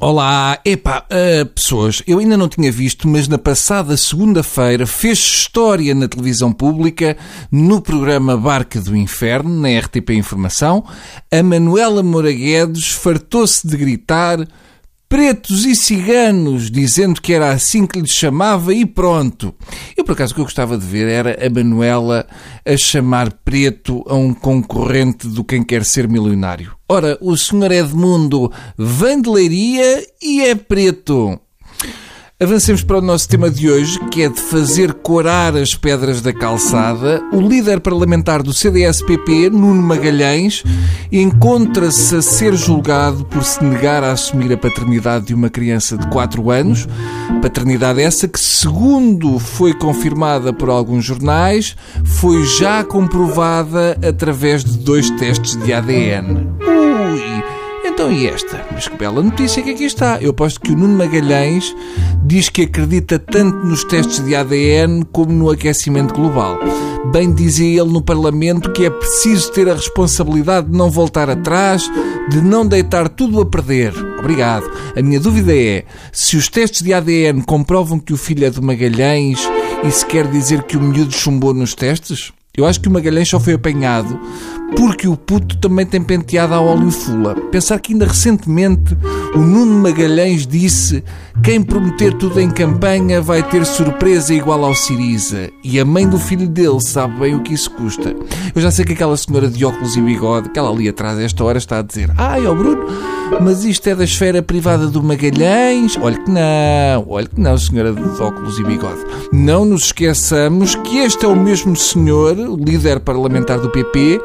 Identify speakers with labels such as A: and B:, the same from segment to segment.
A: Olá, epá, uh, pessoas, eu ainda não tinha visto, mas na passada segunda-feira fez história na televisão pública, no programa Barca do Inferno, na RTP Informação, a Manuela Moraguedes fartou-se de gritar pretos e ciganos, dizendo que era assim que lhes chamava e pronto. Eu, por acaso, o que eu gostava de ver era a Manuela a chamar preto a um concorrente do Quem Quer Ser Milionário. Ora, o senhor Edmundo vem de Leiria e é preto. Avancemos para o nosso tema de hoje, que é de fazer corar as pedras da calçada. O líder parlamentar do CDS-PP, Nuno Magalhães, encontra-se a ser julgado por se negar a assumir a paternidade de uma criança de 4 anos. Paternidade essa que, segundo foi confirmada por alguns jornais, foi já comprovada através de dois testes de ADN. Então e esta? Mas que bela notícia que aqui está. Eu aposto que o Nuno Magalhães diz que acredita tanto nos testes de ADN como no aquecimento global. Bem dizia ele no Parlamento que é preciso ter a responsabilidade de não voltar atrás, de não deitar tudo a perder. Obrigado. A minha dúvida é se os testes de ADN comprovam que o filho é de Magalhães, isso quer dizer que o miúdo chumbou nos testes? Eu acho que o Magalhães só foi apanhado porque o puto também tem penteado a óleo fula. Pensar que ainda recentemente o Nuno Magalhães disse quem prometer tudo em campanha vai ter surpresa igual ao Siriza. E a mãe do filho dele sabe bem o que isso custa. Eu já sei que aquela senhora de óculos e bigode, que ali atrás esta hora está a dizer Ai, ó Bruno, mas isto é da esfera privada do Magalhães? Olha que não, olha que não, senhora de óculos e bigode. Não nos esqueçamos que este é o mesmo senhor, líder parlamentar do PP,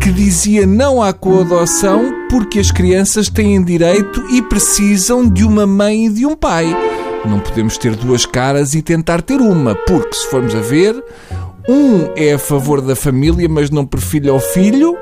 A: que dizia não à coadoção porque as crianças têm direito e precisam de uma mãe e de um pai. Não podemos ter duas caras e tentar ter uma, porque se formos a ver, um é a favor da família, mas não por filho ao filho,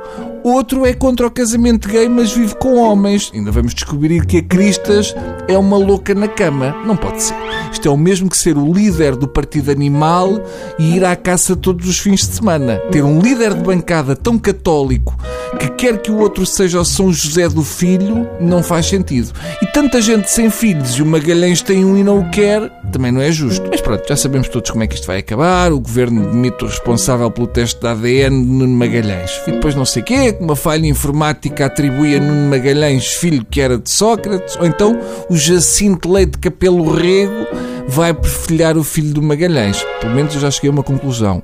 A: Outro é contra o casamento gay, mas vive com homens. Ainda vamos descobrir que a Cristas é uma louca na cama. Não pode ser. Isto é o mesmo que ser o líder do partido animal e ir à caça todos os fins de semana. Ter um líder de bancada tão católico que quer que o outro seja o São José do filho, não faz sentido. E tanta gente sem filhos e o Magalhães tem um e não o quer, também não é justo. Mas pronto, já sabemos todos como é que isto vai acabar. O governo demite o responsável pelo teste de ADN no Magalhães. E depois não sei o quê, uma falha informática atribui a Nuno Magalhães, filho que era de Sócrates, ou então o Jacinto Leite Capelo Rego vai perfilhar o filho do Magalhães. Pelo menos eu já cheguei a uma conclusão.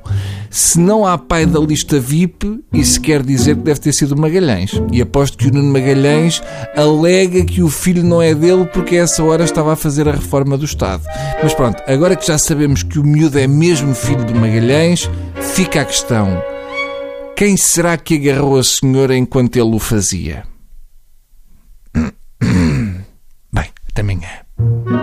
A: Se não há pai da lista VIP, isso quer dizer que deve ter sido Magalhães. E aposto que o Nuno Magalhães alega que o filho não é dele porque a essa hora estava a fazer a reforma do Estado. Mas pronto, agora que já sabemos que o miúdo é mesmo filho do Magalhães, fica a questão. Quem será que agarrou a senhora enquanto ele o fazia? Bem, até amanhã.